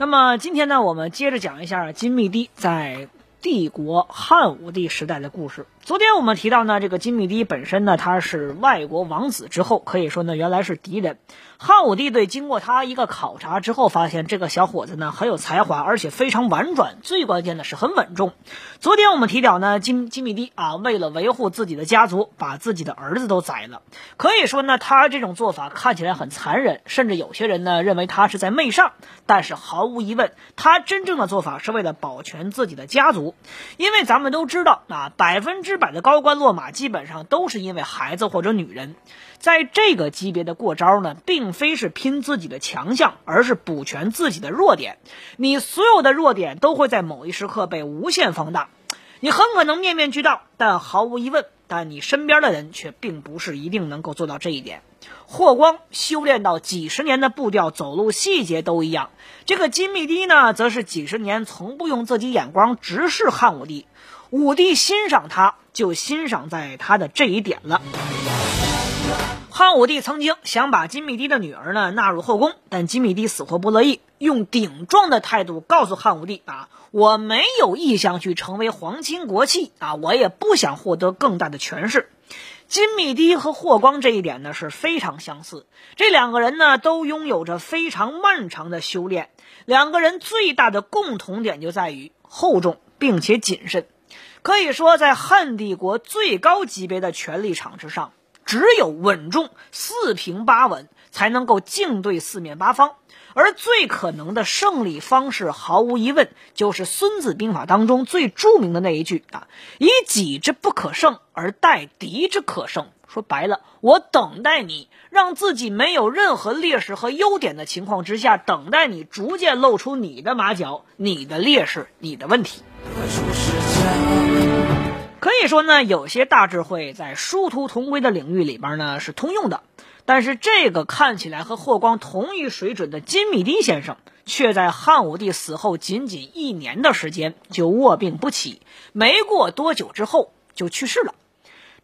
那么今天呢，我们接着讲一下金密堤在帝国汉武帝时代的故事。昨天我们提到呢，这个金密堤本身呢，他是外国王子之后，可以说呢，原来是敌人。汉武帝对经过他一个考察之后，发现这个小伙子呢很有才华，而且非常婉转，最关键的是很稳重。昨天我们提到呢，金金密堤啊，为了维护自己的家族，把自己的儿子都宰了。可以说呢，他这种做法看起来很残忍，甚至有些人呢认为他是在媚上。但是毫无疑问，他真正的做法是为了保全自己的家族。因为咱们都知道啊，百分之百的高官落马，基本上都是因为孩子或者女人。在这个级别的过招呢，并非是拼自己的强项，而是补全自己的弱点。你所有的弱点都会在某一时刻被无限放大，你很可能面面俱到，但毫无疑问，但你身边的人却并不是一定能够做到这一点。霍光修炼到几十年的步调、走路细节都一样，这个金密堤呢，则是几十年从不用自己眼光直视汉武帝，武帝欣赏他，就欣赏在他的这一点了。汉武帝曾经想把金密堤的女儿呢纳入后宫，但金密堤死活不乐意，用顶撞的态度告诉汉武帝啊，我没有意向去成为皇亲国戚啊，我也不想获得更大的权势。金密堤和霍光这一点呢是非常相似，这两个人呢都拥有着非常漫长的修炼，两个人最大的共同点就在于厚重并且谨慎，可以说在汉帝国最高级别的权力场之上。只有稳重、四平八稳，才能够应对四面八方。而最可能的胜利方式，毫无疑问就是《孙子兵法》当中最著名的那一句啊：“以己之不可胜而待敌之可胜。”说白了，我等待你，让自己没有任何劣势和优点的情况之下，等待你逐渐露出你的马脚、你的劣势、你的问题。可以说呢，有些大智慧在殊途同归的领域里边呢是通用的，但是这个看起来和霍光同一水准的金密堤先生，却在汉武帝死后仅仅一年的时间就卧病不起，没过多久之后就去世了。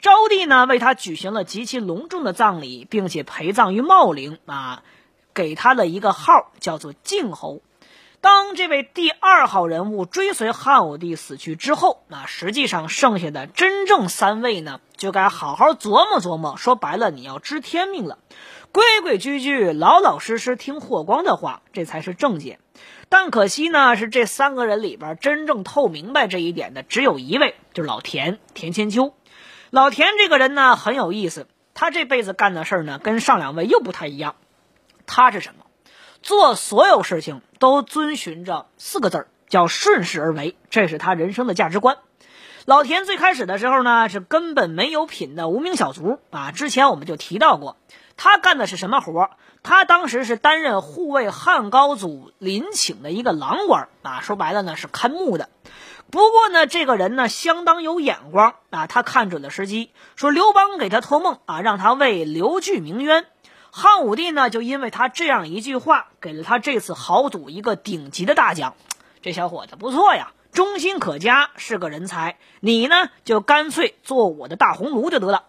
昭帝呢为他举行了极其隆重的葬礼，并且陪葬于茂陵啊，给他了一个号叫做靖侯。当这位第二号人物追随汉武帝死去之后，那实际上剩下的真正三位呢，就该好好琢磨琢磨。说白了，你要知天命了，规规矩矩、老老实实听霍光的话，这才是正解。但可惜呢，是这三个人里边真正透明白这一点的只有一位，就是老田田千秋。老田这个人呢很有意思，他这辈子干的事儿呢跟上两位又不太一样。他是什么？做所有事情都遵循着四个字儿，叫顺势而为，这是他人生的价值观。老田最开始的时候呢，是根本没有品的无名小卒啊。之前我们就提到过，他干的是什么活他当时是担任护卫汉高祖陵寝的一个郎官啊，说白了呢是看墓的。不过呢，这个人呢相当有眼光啊，他看准了时机，说刘邦给他托梦啊，让他为刘据鸣冤。汉武帝呢，就因为他这样一句话，给了他这次豪赌一个顶级的大奖。这小伙子不错呀，忠心可嘉，是个人才。你呢，就干脆做我的大红炉就得了。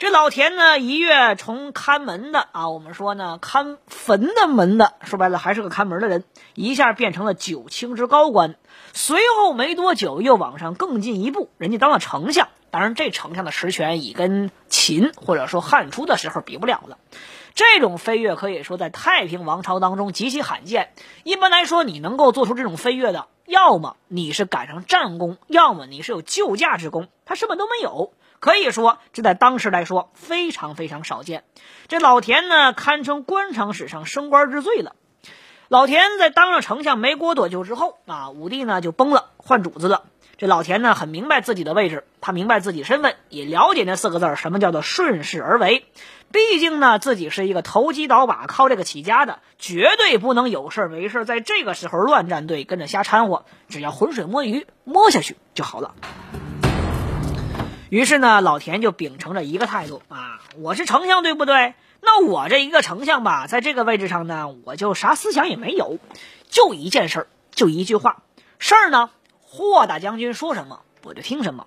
这老田呢，一跃从看门的啊，我们说呢，看坟的门的，说白了还是个看门的人，一下变成了九卿之高官。随后没多久，又往上更进一步，人家当了丞相。当然，这丞相的实权已跟秦或者说汉初的时候比不了了。这种飞跃可以说在太平王朝当中极其罕见。一般来说，你能够做出这种飞跃的，要么你是赶上战功，要么你是有救驾之功。他什么都没有，可以说这在当时来说非常非常少见。这老田呢，堪称官场史上升官之最了。老田在当上丞相没过多久之后啊，武帝呢就崩了，换主子了。这老田呢很明白自己的位置，他明白自己身份，也了解那四个字什么叫做顺势而为。毕竟呢自己是一个投机倒把靠这个起家的，绝对不能有事没事在这个时候乱站队，跟着瞎掺和。只要浑水摸鱼，摸下去就好了。于是呢，老田就秉承着一个态度啊，我是丞相，对不对？那我这一个丞相吧，在这个位置上呢，我就啥思想也没有，就一件事儿，就一句话，事儿呢，霍大将军说什么我就听什么，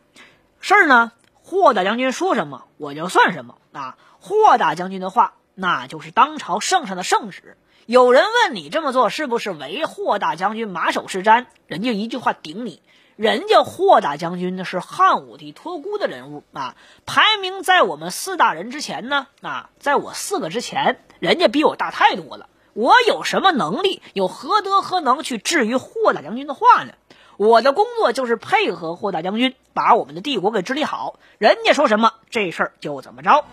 事儿呢，霍大将军说什么我就算什么啊。霍大将军的话，那就是当朝圣上的圣旨。有人问你这么做是不是为霍大将军马首是瞻，人家一句话顶你。人家霍大将军呢是汉武帝托孤的人物啊，排名在我们四大人之前呢啊，在我四个之前，人家比我大太多了。我有什么能力，有何德何能去质疑霍大将军的话呢？我的工作就是配合霍大将军，把我们的帝国给治理好。人家说什么，这事儿就怎么着。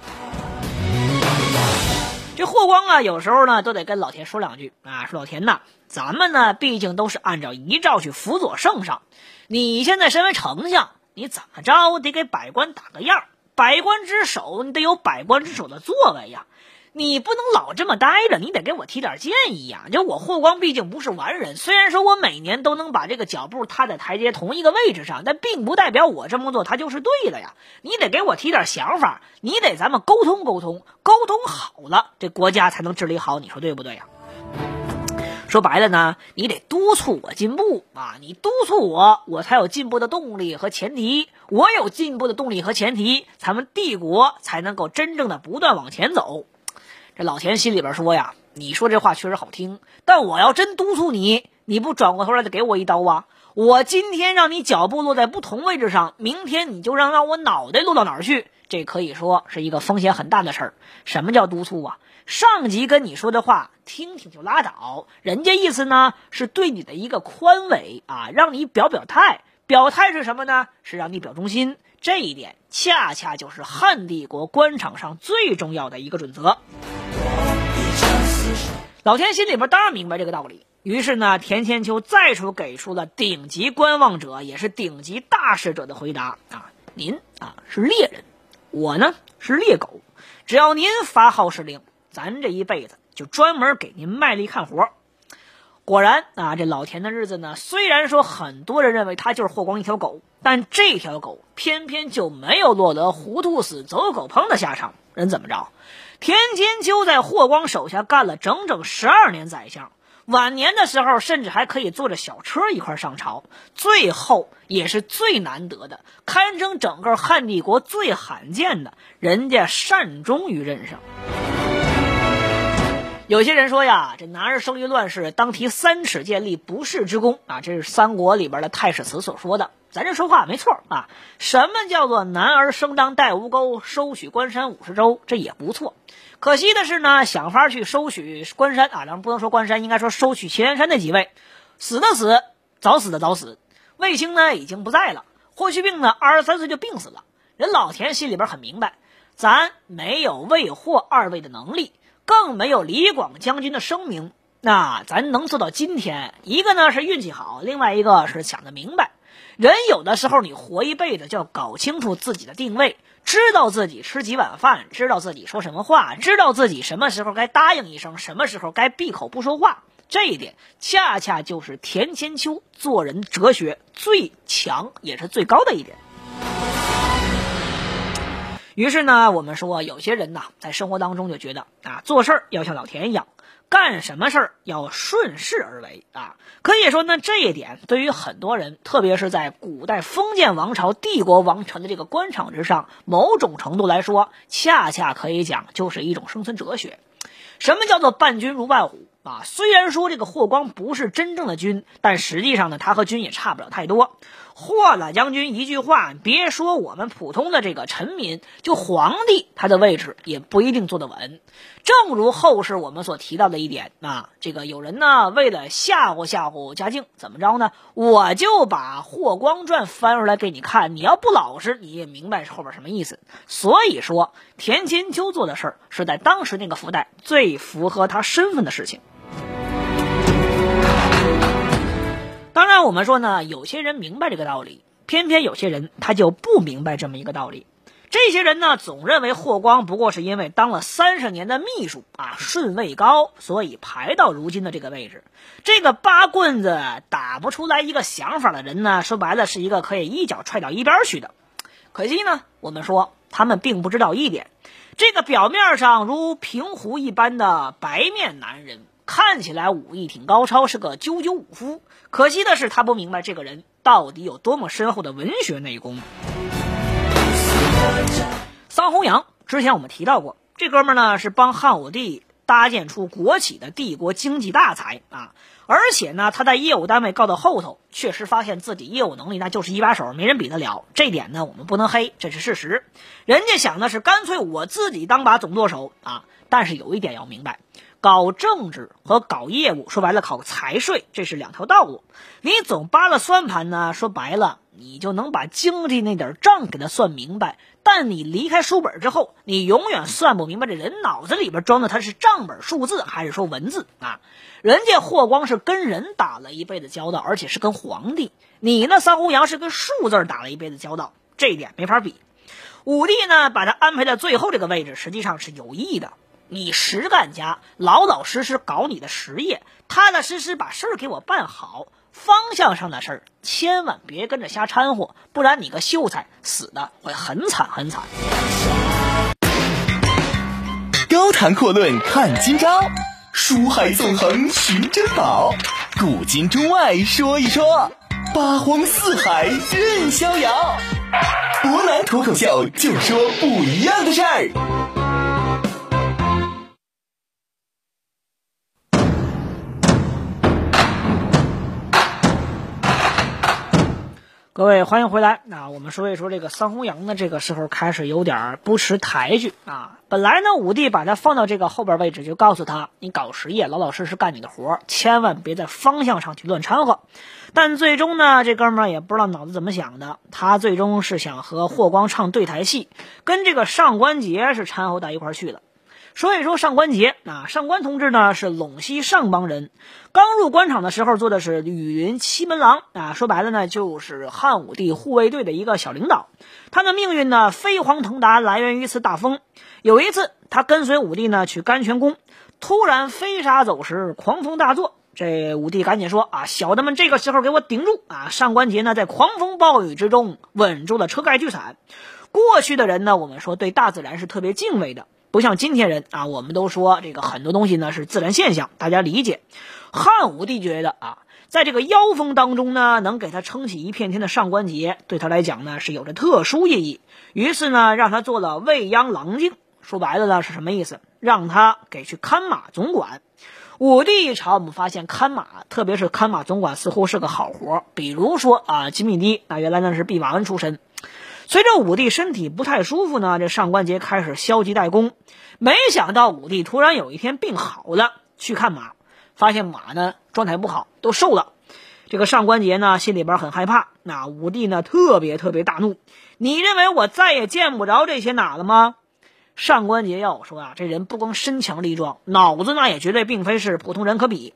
这霍光啊，有时候呢都得跟老田说两句啊，说老田呐，咱们呢毕竟都是按照遗诏去辅佐圣上。你现在身为丞相，你怎么着得给百官打个样百官之首，你得有百官之首的作为呀。你不能老这么待着，你得给我提点建议呀。就我霍光毕竟不是完人，虽然说我每年都能把这个脚步踏在台阶同一个位置上，但并不代表我这么做他就是对的呀。你得给我提点想法，你得咱们沟通沟通，沟通好了，这国家才能治理好。你说对不对呀？说白了呢，你得督促我进步啊！你督促我，我才有进步的动力和前提。我有进步的动力和前提，咱们帝国才能够真正的不断往前走。这老田心里边说呀：“你说这话确实好听，但我要真督促你，你不转过头来再给我一刀啊？我今天让你脚步落在不同位置上，明天你就让让我脑袋落到哪儿去？这可以说是一个风险很大的事儿。什么叫督促啊？”上级跟你说的话，听听就拉倒。人家意思呢，是对你的一个宽慰啊，让你表表态。表态是什么呢？是让你表忠心。这一点恰恰就是汉帝国官场上最重要的一个准则。老田心里边当然明白这个道理，于是呢，田千秋再出给出了顶级观望者，也是顶级大使者的回答啊：您啊是猎人，我呢是猎狗，只要您发号施令。咱这一辈子就专门给您卖力看活果然啊，这老田的日子呢，虽然说很多人认为他就是霍光一条狗，但这条狗偏偏就没有落得糊涂死、走狗烹的下场。人怎么着？田千秋在霍光手下干了整整十二年宰相，晚年的时候甚至还可以坐着小车一块上朝。最后也是最难得的，堪称整个汉帝国最罕见的，人家善终于任上。有些人说呀，这男儿生于乱世，当提三尺剑立不世之功啊！这是三国里边的太史慈所说的。咱这说话没错啊。什么叫做男儿生当带吴钩，收取关山五十州？这也不错。可惜的是呢，想法去收取关山啊，咱不能说关山，应该说收取祁连山那几位，死的死，早死的早死。卫青呢已经不在了，霍去病呢二十三岁就病死了。人老田心里边很明白，咱没有魏霍二位的能力。更没有李广将军的声名，那咱能做到今天，一个呢是运气好，另外一个是想得明白。人有的时候你活一辈子就要搞清楚自己的定位，知道自己吃几碗饭，知道自己说什么话，知道自己什么时候该答应一声，什么时候该闭口不说话。这一点恰恰就是田千秋做人哲学最强也是最高的一点。于是呢，我们说有些人呐，在生活当中就觉得啊，做事儿要像老田一样，干什么事儿要顺势而为啊。可以说呢，这一点对于很多人，特别是在古代封建王朝、帝国王朝的这个官场之上，某种程度来说，恰恰可以讲就是一种生存哲学。什么叫做伴君如伴虎啊？虽然说这个霍光不是真正的君，但实际上呢，他和君也差不了太多。霍老将军一句话，别说我们普通的这个臣民，就皇帝他的位置也不一定坐得稳。正如后世我们所提到的一点啊，这个有人呢为了吓唬吓唬嘉靖，怎么着呢？我就把《霍光传》翻出来给你看，你要不老实，你也明白后边什么意思。所以说，田千秋做的事儿是在当时那个时代最符合他身份的事情。当然，我们说呢，有些人明白这个道理，偏偏有些人他就不明白这么一个道理。这些人呢，总认为霍光不过是因为当了三十年的秘书啊，顺位高，所以排到如今的这个位置。这个八棍子打不出来一个想法的人呢，说白了是一个可以一脚踹到一边去的。可惜呢，我们说他们并不知道一点，这个表面上如平湖一般的白面男人，看起来武艺挺高超，是个赳赳武夫。可惜的是，他不明白这个人到底有多么深厚的文学内功。桑弘羊之前我们提到过，这哥们儿呢是帮汉武帝搭建出国企的帝国经济大才啊，而且呢他在业务单位告到后头，确实发现自己业务能力那就是一把手，没人比得了。这点呢我们不能黑，这是事实。人家想的是干脆我自己当把总舵手啊，但是有一点要明白。搞政治和搞业务，说白了考个财税，这是两条道路。你总扒拉算盘呢，说白了，你就能把经济那点账给他算明白。但你离开书本之后，你永远算不明白这人脑子里边装的他是账本数字还是说文字啊？人家霍光是跟人打了一辈子交道，而且是跟皇帝。你呢，桑弘羊是跟数字打了一辈子交道，这一点没法比。武帝呢，把他安排在最后这个位置，实际上是有意的。你实干家，老老实实搞你的实业，踏踏实实把事儿给我办好。方向上的事儿，千万别跟着瞎掺和，不然你个秀才死的会很惨很惨。高谈阔论看今朝，书海纵横寻珍宝，古今中外说一说，八荒四海任逍遥。博南脱口秀就说不一样的事儿。各位欢迎回来。那我们说一说这个桑弘羊呢，这个时候开始有点不识抬举啊。本来呢，武帝把他放到这个后边位置，就告诉他，你搞实业，老老实实干你的活，千万别在方向上去乱掺和。但最终呢，这哥们儿也不知道脑子怎么想的，他最终是想和霍光唱对台戏，跟这个上官桀是掺和到一块去了。说一说上官桀啊，上官同志呢是陇西上邦人，刚入官场的时候做的是羽云七门郎啊，说白了呢就是汉武帝护卫队的一个小领导。他的命运呢飞黄腾达，来源于一次大风。有一次他跟随武帝呢去甘泉宫，突然飞沙走石，狂风大作。这武帝赶紧说啊，小的们这个时候给我顶住啊！上官桀呢在狂风暴雨之中稳住了车盖巨伞。过去的人呢，我们说对大自然是特别敬畏的。不像今天人啊，我们都说这个很多东西呢是自然现象，大家理解。汉武帝觉得啊，在这个妖风当中呢，能给他撑起一片天的上官桀，对他来讲呢是有着特殊意义。于是呢，让他做了未央郎敬。说白了呢是什么意思？让他给去看马总管。武帝一朝，我们发现看马，特别是看马总管，似乎是个好活。比如说啊，金密帝，那原来呢是弼马温出身。随着武帝身体不太舒服呢，这上官桀开始消极怠工。没想到武帝突然有一天病好了，去看马，发现马呢状态不好，都瘦了。这个上官桀呢心里边很害怕。那武帝呢特别特别大怒：“你认为我再也见不着这些马了吗？”上官桀要我说啊，这人不光身强力壮，脑子那也绝对并非是普通人可比。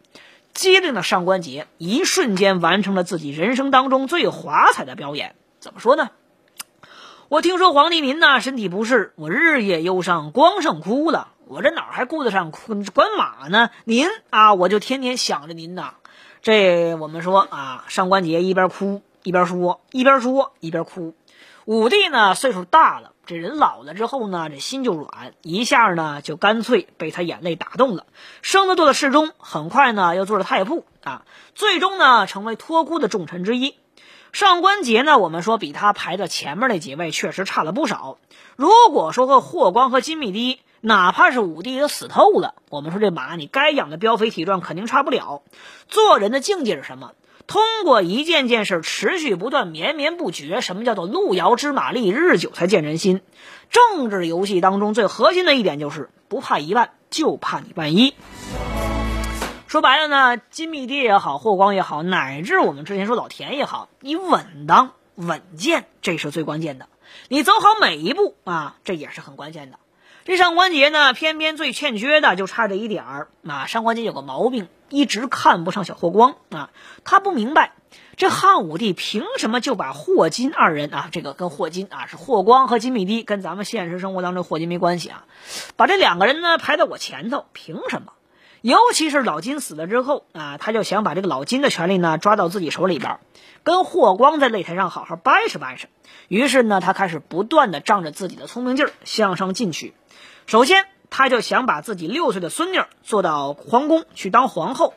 机灵的上官桀一瞬间完成了自己人生当中最华彩的表演。怎么说呢？我听说皇帝您呐身体不适，我日夜忧伤，光剩哭了。我这哪还顾得上哭管马呢？您啊，我就天天想着您呐。这我们说啊，上官桀一边哭一边说，一边说一边哭。武帝呢岁数大了，这人老了之后呢，这心就软，一下呢就干脆被他眼泪打动了，升了做了侍中，很快呢又做了太仆啊，最终呢成为托孤的重臣之一。上官桀呢？我们说比他排在前面那几位确实差了不少。如果说和霍光和金密帝，哪怕是武帝都死透了，我们说这马你该养的膘肥体壮肯定差不了。做人的境界是什么？通过一件件事持续不断、绵绵不绝。什么叫做路遥知马力，日久才见人心？政治游戏当中最核心的一点就是不怕一万，就怕你万一。说白了呢，金密帝也好，霍光也好，乃至我们之前说老田也好，你稳当稳健，这是最关键的。你走好每一步啊，这也是很关键的。这上官桀呢，偏偏最欠缺的就差这一点儿啊。上官桀有个毛病，一直看不上小霍光啊。他不明白，这汉武帝凭什么就把霍金二人啊，这个跟霍金啊是霍光和金密帝，跟咱们现实生活当中霍金没关系啊，把这两个人呢排在我前头，凭什么？尤其是老金死了之后啊，他就想把这个老金的权利呢抓到自己手里边，跟霍光在擂台上好好掰扯掰扯。于是呢，他开始不断的仗着自己的聪明劲儿向上进取。首先，他就想把自己六岁的孙女做到皇宫去当皇后。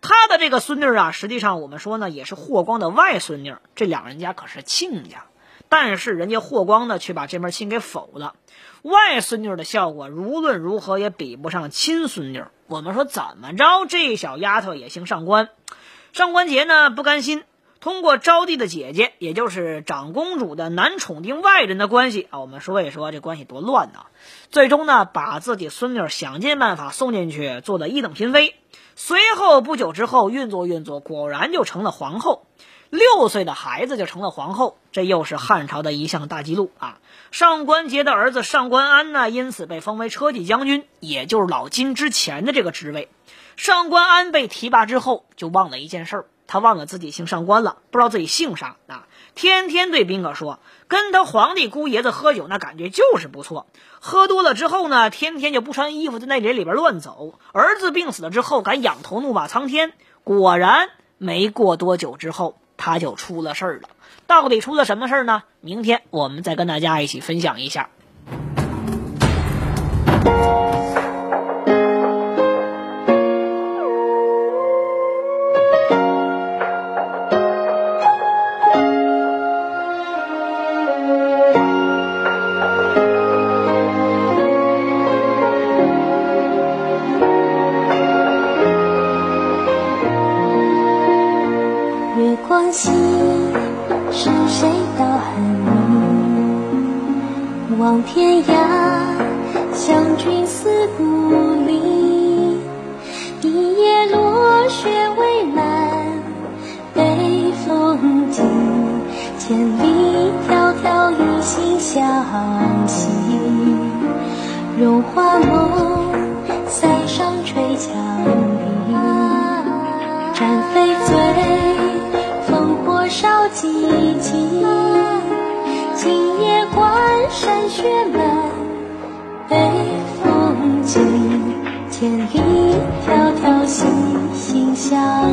他的这个孙女啊，实际上我们说呢，也是霍光的外孙女，这两人家可是亲家。但是人家霍光呢，却把这门亲给否了。外孙女的效果，无论如何也比不上亲孙女。我们说怎么着，这小丫头也姓上官。上官桀呢，不甘心，通过招娣的姐姐，也就是长公主的男宠定外人的关系啊，我们说一说这关系多乱呐。最终呢，把自己孙女想尽办法送进去，做了一等嫔妃。随后不久之后，运作运作，果然就成了皇后。六岁的孩子就成了皇后，这又是汉朝的一项大记录啊！上官桀的儿子上官安呢，因此被封为车骑将军，也就是老金之前的这个职位。上官安被提拔之后，就忘了一件事儿，他忘了自己姓上官了，不知道自己姓啥啊！天天对宾客说，跟他皇帝姑爷子喝酒，那感觉就是不错。喝多了之后呢，天天就不穿衣服在那里里边乱走。儿子病死了之后，敢仰头怒骂苍天。果然，没过多久之后，他就出了事儿了。到底出了什么事儿呢？明天我们再跟大家一起分享一下。望天涯，相君思故里。一夜落雪未满，北风急。千里迢迢一心相惜。荣华梦，塞上吹墙壁。战飞醉，烽火烧寂寂。山雪满，北风急，千里迢迢心心相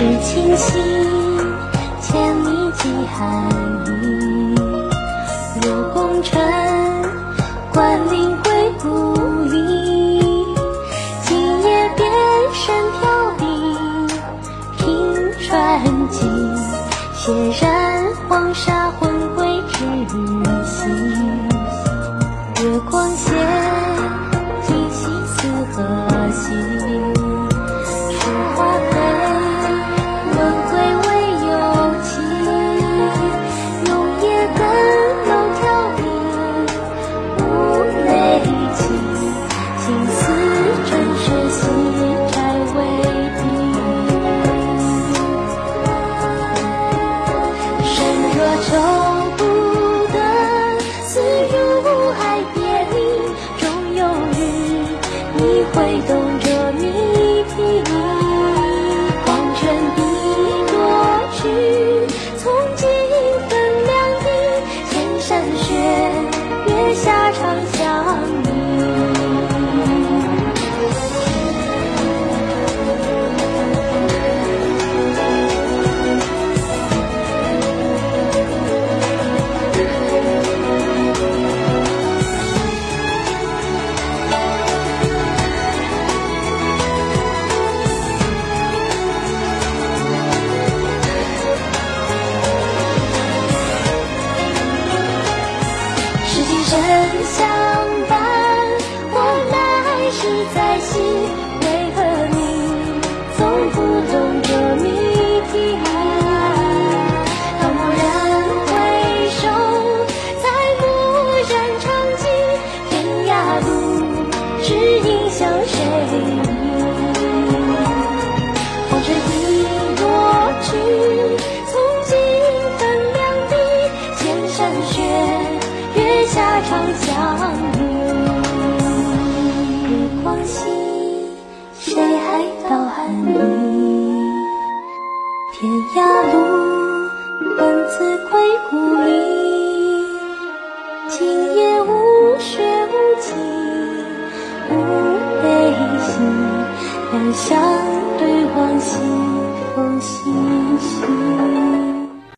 是清溪，千里寄寒衣。入宫城，知音向谁